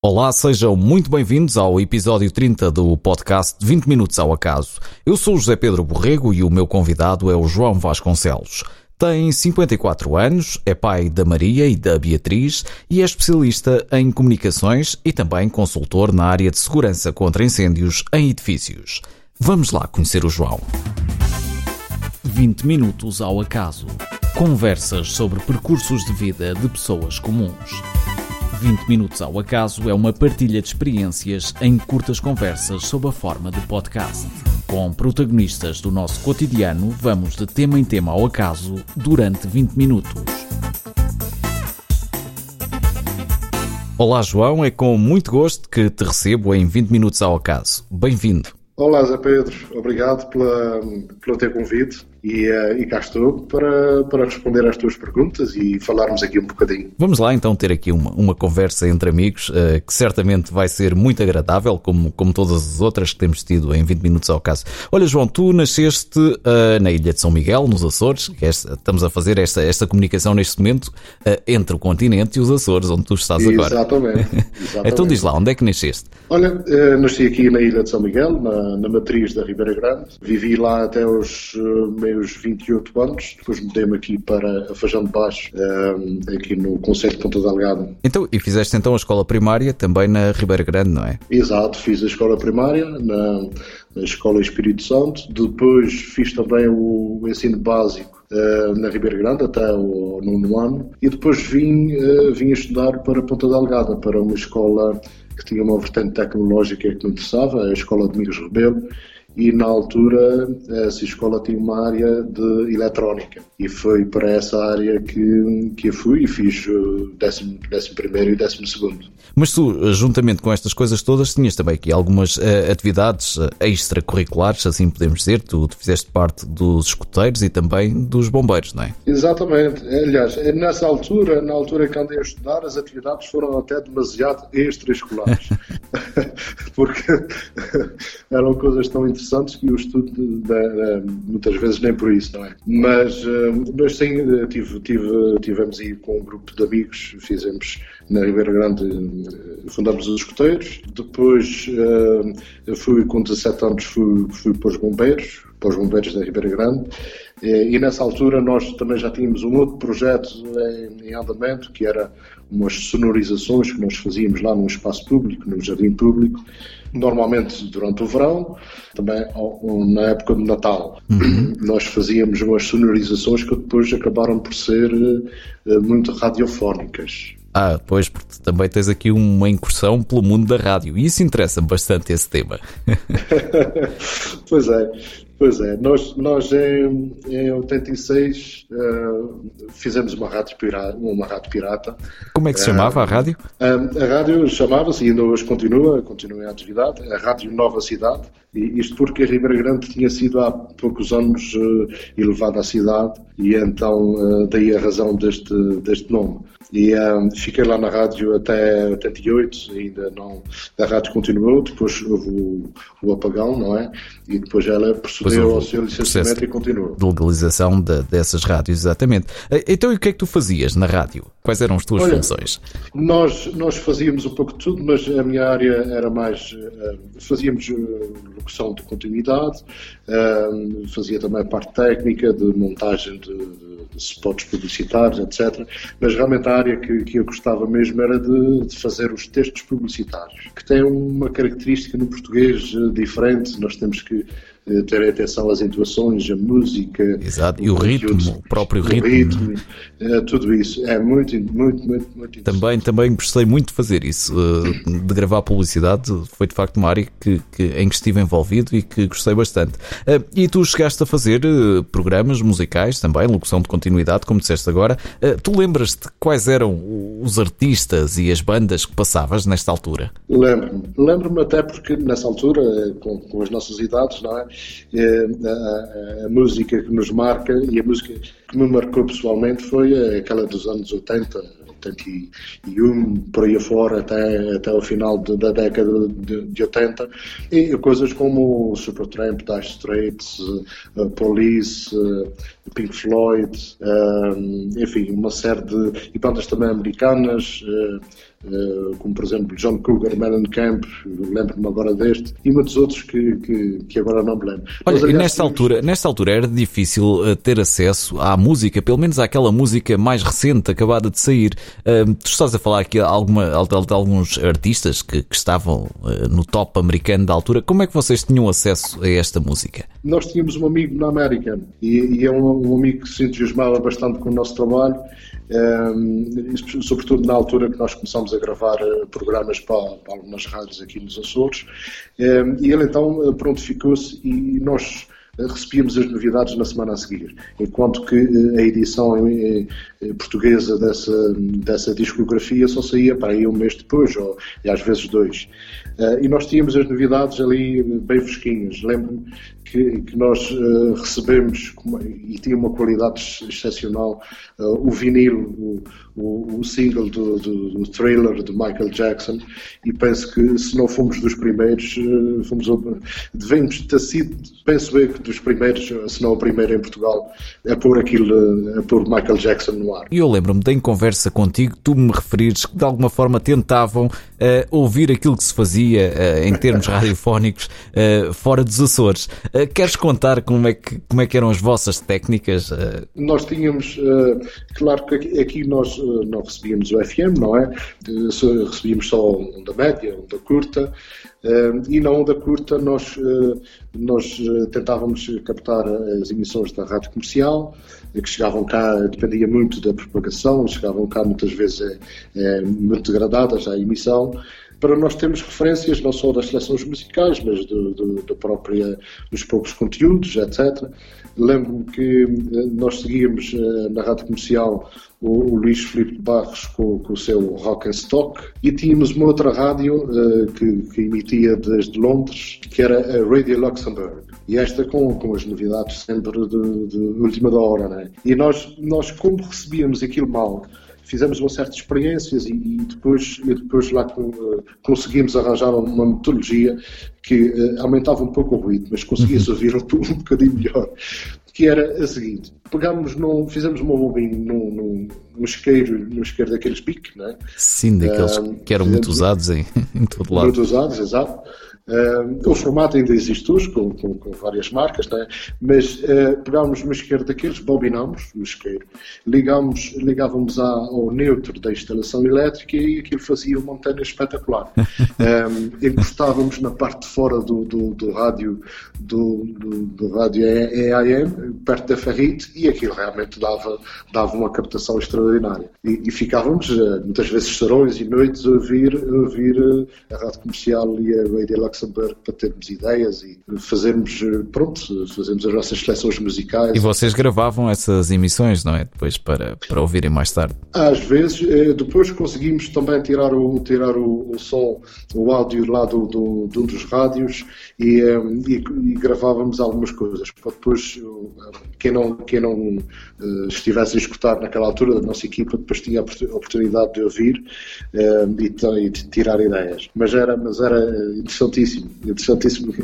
Olá, sejam muito bem-vindos ao episódio 30 do podcast 20 Minutos ao Acaso. Eu sou o José Pedro Borrego e o meu convidado é o João Vasconcelos. Tem 54 anos, é pai da Maria e da Beatriz e é especialista em comunicações e também consultor na área de segurança contra incêndios em edifícios. Vamos lá conhecer o João. 20 Minutos ao Acaso. Conversas sobre percursos de vida de pessoas comuns. 20 Minutos ao Acaso é uma partilha de experiências em curtas conversas sob a forma de podcast. Com protagonistas do nosso cotidiano, vamos de tema em tema ao acaso durante 20 minutos. Olá, João, é com muito gosto que te recebo em 20 Minutos ao Acaso. Bem-vindo. Olá, Zé Pedro. Obrigado pela, pelo teu convite e, uh, e cá estou para, para responder às tuas perguntas e falarmos aqui um bocadinho. Vamos lá então ter aqui uma, uma conversa entre amigos uh, que certamente vai ser muito agradável, como, como todas as outras que temos tido em 20 minutos ao caso. Olha, João, tu nasceste uh, na Ilha de São Miguel, nos Açores, que esta, estamos a fazer esta, esta comunicação neste momento entre o continente e os Açores, onde tu estás agora. Exatamente. exatamente. então diz lá, onde é que nasceste? Olha, nasci aqui na Ilha de São Miguel, na, na matriz da Ribeira Grande. Vivi lá até os meus 28 anos, depois mudei-me aqui para a Fajão de Baixo, um, aqui no Conselho de Ponta Delgada. Então, e fizeste então a escola primária também na Ribeira Grande, não é? Exato, fiz a escola primária na, na Escola Espírito Santo, depois fiz também o ensino básico Uh, na Ribeira Grande até o nono ano e depois vim, uh, vim estudar para Ponta Delgada, para uma escola que tinha uma vertente tecnológica que me interessava, a Escola de Domingos Rebelo, e na altura essa escola tinha uma área de eletrónica e foi para essa área que, que eu fui e fiz o décimo, décimo primeiro e décimo segundo. Mas tu, juntamente com estas coisas todas, tinhas também aqui algumas uh, atividades uh, extracurriculares, assim podemos dizer, tu, tu, fizeste parte dos escuteiros e também dos bombeiros, não é? Exatamente, aliás, nessa altura, na altura que andei a estudar, as atividades foram até demasiado extraescolares, porque eram coisas tão interessantes que o estudo de, muitas vezes nem por isso, não é? Mas, eh, mas sim, tive, tive, tivemos aí com um grupo de amigos, fizemos na Ribeira Grande, eh, fundamos os escoteiros, depois eh, fui com 17 anos fui, fui para os bombeiros, para os bombeiros da Ribeira Grande, e nessa altura nós também já tínhamos um outro projeto em, em andamento, que era umas sonorizações que nós fazíamos lá num espaço público, num jardim público, normalmente durante o verão, também na época de Natal. Uhum. Nós fazíamos umas sonorizações que depois acabaram por ser eh, muito radiofónicas. Ah, pois, porque também tens aqui uma incursão pelo mundo da rádio e isso interessa-me bastante esse tema. pois é, Pois é, nós, nós em, em 86 uh, eh, fizemos uma rádio, pirata, uma rádio pirata. Como é que se chamava uh, a rádio? Uh, a rádio chamava-se, e ainda hoje continua, continua em atividade, a Rádio Nova Cidade, e isto porque a Ribeira Grande tinha sido há poucos anos elevada à cidade, e então daí a razão deste, deste nome. E um, fiquei lá na rádio até 88, ainda não. A rádio continuou, depois houve o, o apagão, não é? E depois ela procedeu ao seu licenciamento e continuou. De legalização de, dessas rádios, exatamente. Então, e o que é que tu fazias na rádio? Quais eram as tuas Olha, funções? Nós, nós fazíamos um pouco de tudo, mas a minha área era mais. Uh, fazíamos uh, locução de continuidade, fazia também a parte técnica de montagem de, de, de spots publicitários, etc. Mas realmente a área que, que eu gostava mesmo era de, de, fazer os textos publicitários, que tem uma característica no português eh, diferente. Nós temos que eh, ter atenção às intuações, a música. Exato, e o, ritmo, o próprio ritmo. ritmo é, tudo isso. É muito, muito, muito, muito Também, também gostei muito de fazer isso, eh, de gravar publicidade. Foi de facto uma área que, que, em que estive envolvido e que gostei bastante. E tu chegaste a fazer programas musicais também, locução de continuidade, como disseste agora. Tu lembras-te quais eram os artistas e as bandas que passavas nesta altura? Lembro-me. Lembro-me até porque nessa altura, com, com as nossas idades, não é? A, a, a, música que nos marca e a música que me marcou pessoalmente foi aquela dos anos 80, 81, por aí afora, até, até o final de, da década de, de 80, e coisas como Supertramp, Dire Straits, uh, Police, uh, Pink Floyd, uh, enfim, uma série de e bandas também americanas, eh, como por exemplo John Cougar, Mellencamp, lembro-me agora deste, e muitos outros que, que, que agora não me lembro. Olha, Mas, aliás, e nesta, altura, nesta altura era difícil eh, ter acesso à música, pelo menos àquela música mais recente, acabada de sair. Uh, tu estás a falar aqui de, alguma, de, alguns artistas que, que estavam uh, no top americano da altura. Como é que vocês tinham acesso a esta música? Nós tínhamos um amigo na América e, e é um, um amigo que se entusiasmava bastante com o nosso trabalho um, sobretudo na altura que nós começámos a gravar eh, programas para, algumas rádios aqui nos Açores. Um, e ele então eh, prontificou-se e nós recebíamos as novidades na semana a seguir, enquanto que a edição portuguesa dessa, dessa discografia só saía para aí um mês depois, ou e às vezes dois. E nós tínhamos as novidades ali bem fresquinhas. Lembro-me que, que nós recebemos e tinha uma qualidade excepcional o vinil, o, o, single do, do, do, trailer de Michael Jackson e penso que se não fomos dos primeiros, fomos, devemos ter sido, penso eu que dos primeiros, se não o primeiro em Portugal, a pôr aquilo, a pôr Michael Jackson no ar. E eu lembro-me de em conversa contigo, tu me referires que de alguma forma tentavam ouvir aquilo que se fazia em termos radiofónicos fora dos Açores. Uh, queres contar como é, que, como é que eram as vossas técnicas? Uh... Nós tínhamos, uh, claro que aqui nós não recebíamos o FM, não é? recebíamos só onda média, onda curta, e na onda curta nós, nós tentávamos captar as emissões da rádio comercial, que chegavam cá, dependia muito da propagação, chegavam cá muitas vezes é, é, muito degradadas à emissão, para nós termos referências não só das seleções musicais, mas do, do, do própria, dos próprios conteúdos, etc. Lembro-me que eh, nós seguíamos eh, na rádio comercial o, o Luís Filipe Barros com, com, o seu Rock and Stock e tínhamos uma outra rádio uh, que, que, emitia desde Londres, que era a Radio Luxembourg. E esta com, com as novidades sempre de, de última da hora, né? E nós, nós, como recebíamos aquilo mal, fizemos uma certa experiências e, e depois, e depois lá com, uh, conseguimos arranjar uma metodologia que uh, aumentava um pouco o ruído, mas conseguia-se uhum. ouvir um, um bocadinho melhor. Que era a seguinte: pegámos num, fizemos uma bobina num, num, num isqueiro, num isqueiro daqueles piques, não é? Sim, daqueles uh, que eram muito usados em, em todo lado. Muito usados, exato. Uh, o formato ainda existe hoje, com, com, com várias marcas, né? mas uh, pegámos uma isqueiro daqueles, bobinámos o isqueiro, ligámos, ligávamos ao neutro da instalação elétrica e aquilo fazia uma antena espetacular. um, encostávamos na parte de fora do, do, do rádio do, do, do rádio EAM, perto da ferrite, e aquilo realmente dava, dava uma captação extraordinária. E, e ficávamos uh, muitas vezes serões e noites a ouvir, a ouvir a rádio comercial e a Radio Luxemburgo para termos ideias e fazermos, pronto, fazermos as nossas seleções musicais. E vocês gravavam essas emissões, não é? Depois para, para ouvirem mais tarde? Às vezes, eh, depois conseguimos também tirar o, tirar o, o som, o áudio lá do, do, de um dos rádios e, eh, e, e, gravávamos algumas coisas. Para depois, quem não, quem não estivesse a escutar naquela altura da nossa equipa, depois tinha a oportunidade de ouvir e, e de tirar ideias. Mas era, mas era interessantíssimo interessantíssimo, interessantíssimo.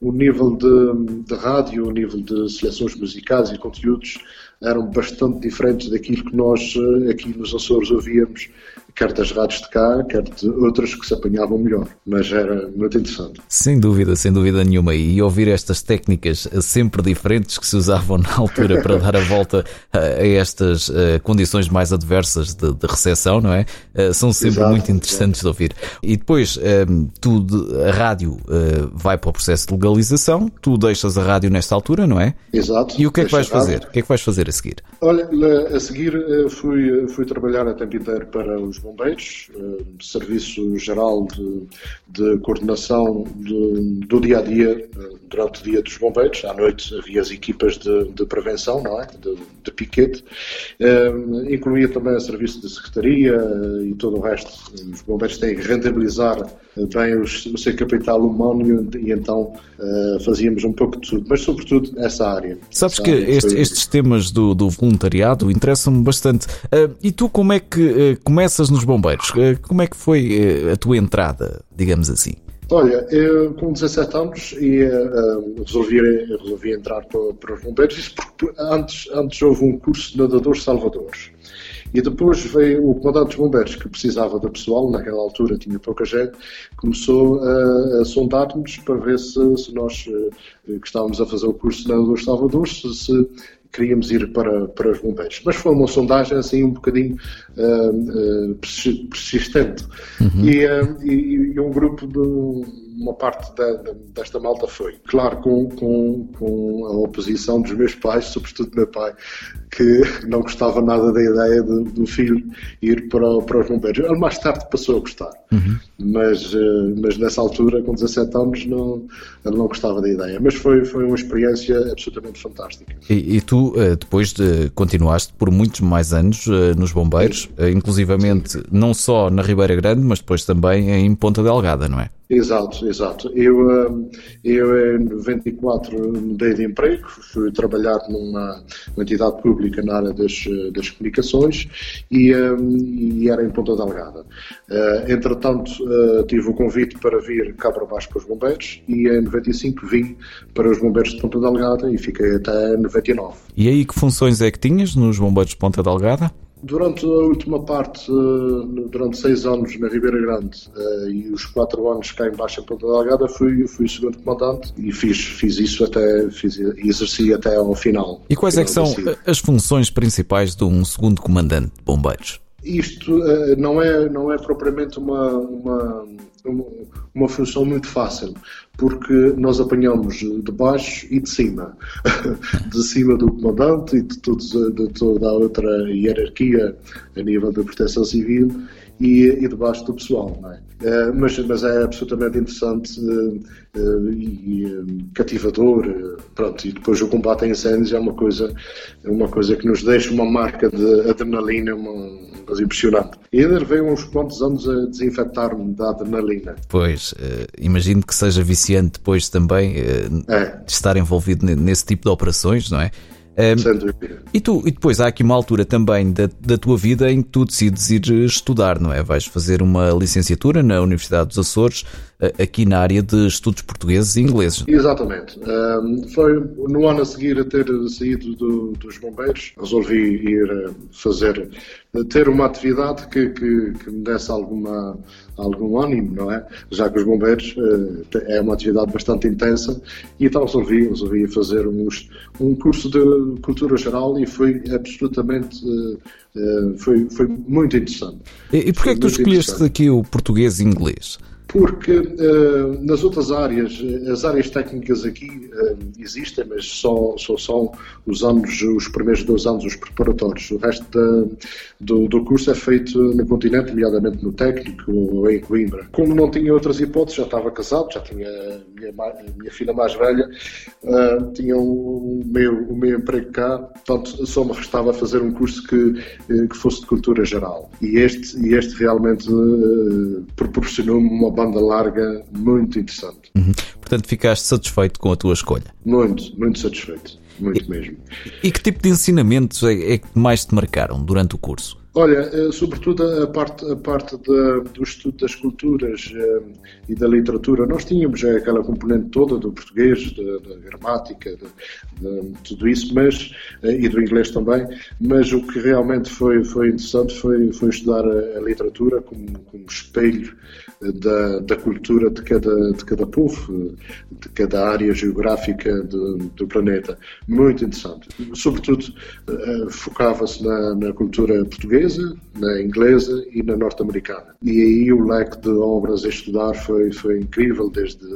O nível de, de rádio, o nível de seleções musicais e conteúdos eram bastante diferentes daquilo que nós eh, aqui nos Açores ouvíamos quer das rádios de cá, quer de outras que se apanhavam melhor. Mas era muito interessante. Sem dúvida, sem dúvida nenhuma. E ouvir estas técnicas sempre diferentes que se usavam na altura para dar a volta a estas condições mais adversas de, de recepção, não é? São sempre exato, muito interessantes de ouvir. E depois, um, tu, a rádio vai para o processo de legalização, tu deixas a rádio nesta altura, não é? Exato. E o que é que vais fazer? O que é que vais fazer a seguir? Olha, a seguir fui, fui trabalhar a tempo inteiro para os bombeiros, uh, Serviço Geral de, de Coordenação de, do Dia a Dia, uh, durante o Dia dos Bombeiros. À noite havia as equipas de, de prevenção, não é? De, de piquete. Incluía também o Serviço de Secretaria e todo o resto. Os bombeiros têm que rentabilizar bem os, o seu capital humano e então fazíamos um pouco de tudo, mas sobretudo essa área. Sabes essa que área este, estes temas do, do voluntariado interessa-me bastante. Uh, e tu como é que uh, começas nos bombeiros? Uh, como é que foi a tua entrada, digamos assim? Olha, eu com 17 anos ia, resolvi, resolvi entrar para, para os bombeiros, isso porque antes, antes houve um curso de nadadores salvadores. E depois veio o comandante dos bombeiros, que precisava de pessoal, naquela altura tinha pouca gente, começou a, a sondar-nos para ver se, se nós, que estávamos a fazer o curso de nadadores salvadores, se, se queríamos ir para, para os bombeiros. Mas foi uma sondagem assim um bocadinho uh, persistente. Uhum. E, uh, e, e, um grupo de uma parte da, da, desta malta foi. Claro, com, com, com, a oposição dos meus pais, sobretudo do meu pai, que não gostava nada da ideia de, do filho ir para, para os bombeiros. Ele mais tarde passou a gostar, uhum. mas, eh, mas nessa altura, com 17 anos, não, ele não gostava da ideia. Mas foi, foi uma experiência absolutamente fantástica. E, e tu, eh, depois de, continuaste por muitos mais anos eh, nos bombeiros, inclusivamente não só na Ribeira Grande, mas depois também em Ponta Delgada, não é? Exato, exato. Eu, hum, eu em 94 mudei de emprego, fui trabalhar numa, entidade pública na área das, das comunicações e, hum, e era em Ponta Delgada. Uh, entretanto, uh, tive o convite para vir cá para baixo para os bombeiros e em 95 vim para os bombeiros de Ponta Delgada e fiquei até 99. E aí que funções é que tinhas nos bombeiros de Ponta Delgada? Durante a última parte, eh, durante seis anos na Ribeira Grande eh, e os quatro anos cá em Baixa em Ponta Delgada, fui, fui segundo comandante e fiz, fiz isso até, fiz, exerci até ao final. E quais é que são as funções principais de um segundo comandante de bombeiros? Isto uh, não, é, não é propriamente uma, uma, uma função muito fácil, porque nós apanhamos de baixo e de cima. de cima do comandante e de, todos, de toda a outra hierarquia a nível da proteção civil e, e debaixo do pessoal. É? Uh, mas, mas é absolutamente interessante uh, uh, e cativador. pronto, e depois o combate a incêndios é uma coisa, uma coisa que nos deixa uma marca de adrenalina uma, impressionante. E ainda levei uns quantos anos a desinfectar-me da adrenalina. Pois, imagino que seja viciante depois também é. de estar envolvido nesse tipo de operações, não é? e, tu, e depois há aqui uma altura também da, da tua vida em que tu decides ir estudar, não é? Vais fazer uma licenciatura na Universidade dos Açores, aqui na área de estudos portugueses e ingleses. Exatamente. Um, foi no ano a seguir a ter saído do, dos bombeiros, resolvi ir fazer, ter uma atividade que, que, que me desse alguma, algum ânimo, não é? Já que os bombeiros uh, é uma atividade bastante intensa e então resolvi, resolvi fazer uns, um curso de cultura geral e foi absolutamente uh, foi, foi muito interessante. E, e porquê é que tu escolheste aqui o português e inglês? Porque uh, nas outras áreas, as áreas técnicas aqui uh, existem, mas só, só são os anos, os primeiros dois anos, os preparatórios. O resto da, do, do, curso é feito no continente, nomeadamente no técnico ou em Coimbra. Como não tinha outras hipóteses, já estava casado, já tinha minha, minha filha mais velha, uh, tinha o meu, o meu emprego cá, portanto só me restava fazer um curso que, que fosse de cultura geral. E este, e este realmente proporcionou-me uma banda larga muito interessante. Uhum. Portanto, ficaste satisfeito com a tua escolha? Muito, muito satisfeito. Muito e, mesmo. E que tipo de ensinamentos é, é que mais te marcaram durante o curso? Olha, eh, sobretudo a parte, a parte de, do estudo das culturas eh, e da literatura. Nós tínhamos aquela componente toda do português, da gramática, de, de, tudo isso, mas, eh, e do inglês também, mas o que realmente foi, foi interessante foi, foi estudar a, a literatura como, como espelho da, da, cultura de cada, de cada povo, de cada área geográfica do, do planeta. Muito interessante. Sobretudo, focava-se na, na cultura portuguesa portuguesa, na inglesa e na norte-americana. E aí o leque de obras a estudar foi, foi incrível, desde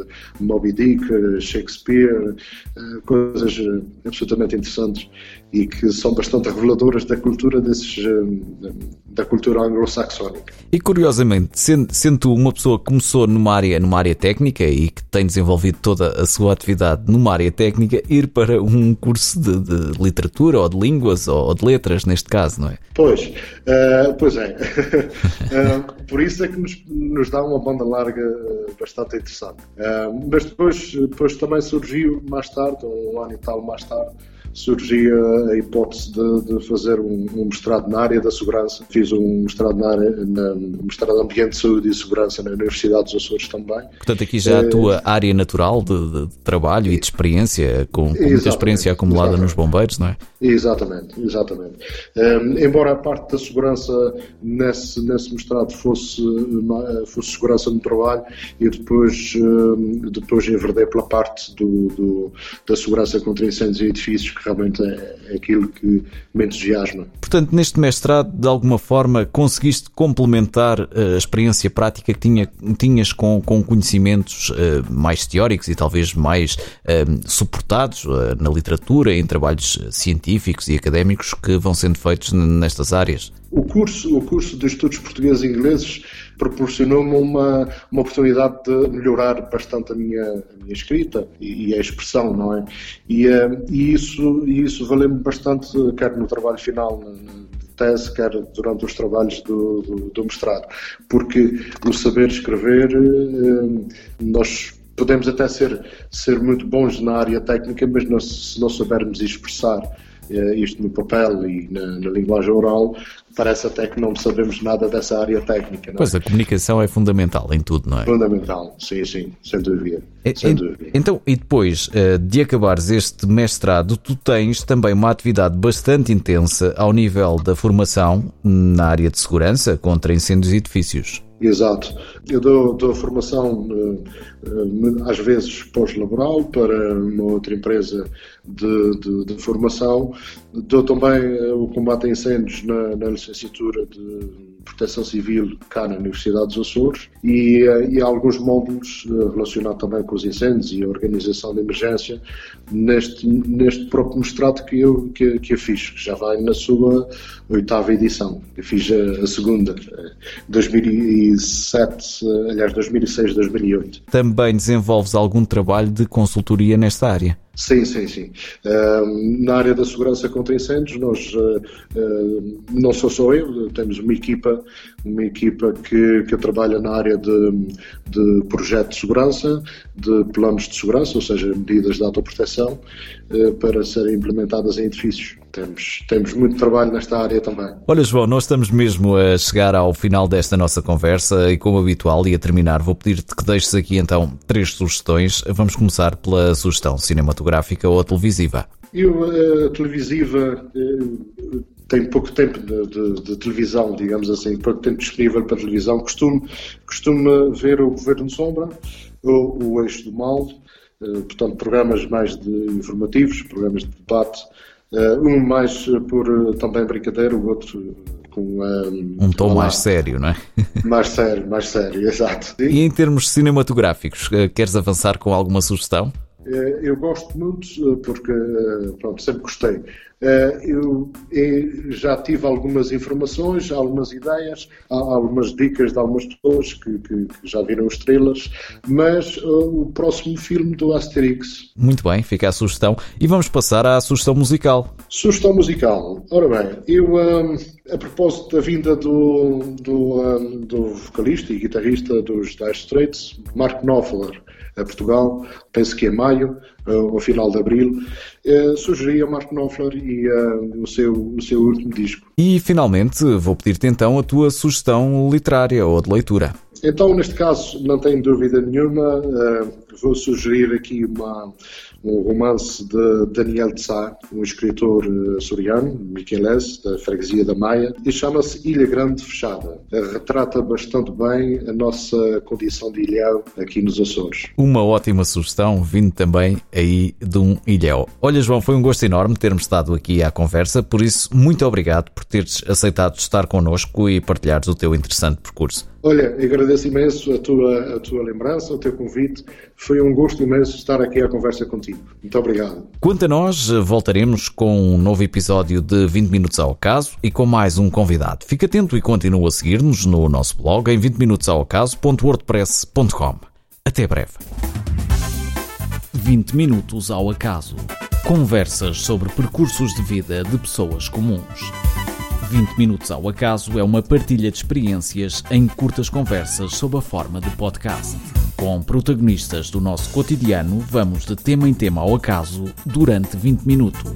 Moby Dick, Shakespeare, eh, coisas eh, absolutamente interessantes e que são bastante reveladoras da cultura desses, eh, da cultura anglo-saxónica. E curiosamente, sendo, sendo uma pessoa que começou numa área, numa área técnica e que tem desenvolvido toda a sua atividade numa área técnica, ir para um curso de, de literatura ou de línguas ou de letras, neste caso, não é? Pois, uh, pois é. uh, por isso é que nos, nos, dá uma banda larga bastante interessante. Uh, mas depois, depois também surgiu, mais tarde, um ano e tal mais tarde, surgia a hipótese de, de fazer um, um, mestrado na área da segurança. Fiz um mestrado na área, na, um mestrado Ambiente, Saúde e Segurança na Universidade dos Açores também. Portanto, aqui já a eh, tua área natural de, de trabalho e de experiência, com, com muita experiência acumulada exatamente. nos bombeiros, não é? Exatamente, exatamente. Um, embora a parte da segurança nesse, nesse mestrado fosse, fosse segurança no trabalho e depois, um, depois enverdei pela parte do, do, da segurança contra incêndios e edifícios, que realmente é, é aquilo que me entusiasma. Portanto, neste mestrado, de alguma forma, conseguiste complementar eh, a experiência prática que tinha, tinhas com, com conhecimentos uh, mais teóricos e talvez mais uh, suportados na literatura, em trabalhos científicos e académicos que vão sendo feitos nestas áreas? O curso, o curso de Estudos Portugueses e Ingleses proporcionou-me uma, uma oportunidade de melhorar bastante a minha, a minha escrita e, e, a expressão, não é? E, uh, e isso, e isso valeu-me bastante, quer no trabalho final de tese, quer durante os trabalhos do, do, do mestrado, porque o saber escrever, uh, nós podemos até ser, ser muito bons na área técnica, mas se não soubermos expressar eh, isto no papel e na, na, linguagem oral, parece até que não sabemos nada dessa área técnica. Pois, é? a comunicação é fundamental em tudo, não é? Fundamental, sim, sim, sem dúvida. É, sem dúvida. Então, e depois eh, de acabares este mestrado, tu tens também uma atividade bastante intensa ao nível da formação na área de segurança contra incêndios e edifícios. Exato. Eu dou, dou formação, uh, às vezes pós-laboral, para uma outra empresa de, de, de, formação. Dou também uh, o combate a incêndios na, na licenciatura de Proteção Civil cá na Universidade dos Açores e, e alguns módulos relacionados também com os incêndios e a organização de emergência neste, neste próprio mestrado que eu, que, que eu fiz, que já vai na sua oitava edição. Eu fiz a, a segunda, 2007, aliás, 2006, 2008. Também desenvolves algum trabalho de consultoria nesta área? Sim, sim, sim. Uh, na área da segurança contra incêndios, nós uh, uh, não sou só eu, temos uma equipa, uma equipa que, que trabalha na área de, de projeto de segurança, de planos de segurança, ou seja, medidas de autoproteção, para serem implementadas em edifícios. Temos, temos muito trabalho nesta área também. Olha, João, nós estamos mesmo a chegar ao final desta nossa conversa e, como habitual, e a terminar, vou pedir-te que deixes aqui então três sugestões. Vamos começar pela sugestão cinematográfica ou televisiva. Eu, a televisiva, eh, tenho pouco tempo de, de, de, televisão, digamos assim, pouco tempo disponível para televisão. Costumo, costumo ver o Governo Sombra, ou o Eixo do Mal, eh, portanto, programas mais de informativos, programas de debate um mais por uh, também brincadeira, o outro com um, um tom mais sério, não é? mais sério, mais sério, exato. E em termos cinematográficos, queres avançar com alguma sugestão? Eu gosto muito porque pronto, sempre gostei eh, eu já tive algumas informações, algumas ideias, algumas dicas de algumas pessoas que, que, que já viram os trailers, mas o próximo filme do Asterix. Muito bem, fica a sugestão. E vamos passar à sugestão musical. Sugestão musical. Ora bem, eu, um, a propósito da vinda do, do, um, do vocalista e guitarrista dos Dire Straits, Mark Knopfler, a Portugal, penso que em maio, uh, ao final de abril, uh, sugeri a Mark Knopfler e uh, o, seu, o seu último disco. E finalmente vou pedir-te então a tua sugestão literária ou de leitura. Então, neste caso, não tenho dúvida nenhuma, uh, vou sugerir aqui uma, um romance de Daniel de Sá, um escritor uh, açoriano, miquelense, da freguesia da Maia, e chama-se Ilha Grande Fechada. Uh, retrata bastante bem a nossa condição de ilhéu aqui nos Açores. Uma ótima sugestão, vindo também aí de um ilhéu. Olha, João, foi um gosto enorme termos estado aqui à conversa, por isso, muito obrigado por teres aceitado estar connosco e partilhares o teu interessante percurso. Olha, agradeço imenso a tua, a tua lembrança, o teu convite. Foi um gosto imenso estar aqui à conversa contigo. Muito obrigado. Quanto a nós, voltaremos com um novo episódio de 20 Minutos ao Caso e com mais um convidado. Fique atento e continue a seguir-nos no nosso blog em 20minutosaocaso.wordpress.com. Até breve. 20 Minutos ao Acaso. Conversas sobre percursos de vida de pessoas comuns. 20 Minutos ao Acaso é uma partilha de experiências em curtas conversas sob a forma de podcast. Com protagonistas do nosso cotidiano, vamos de tema em tema ao acaso durante 20 minutos.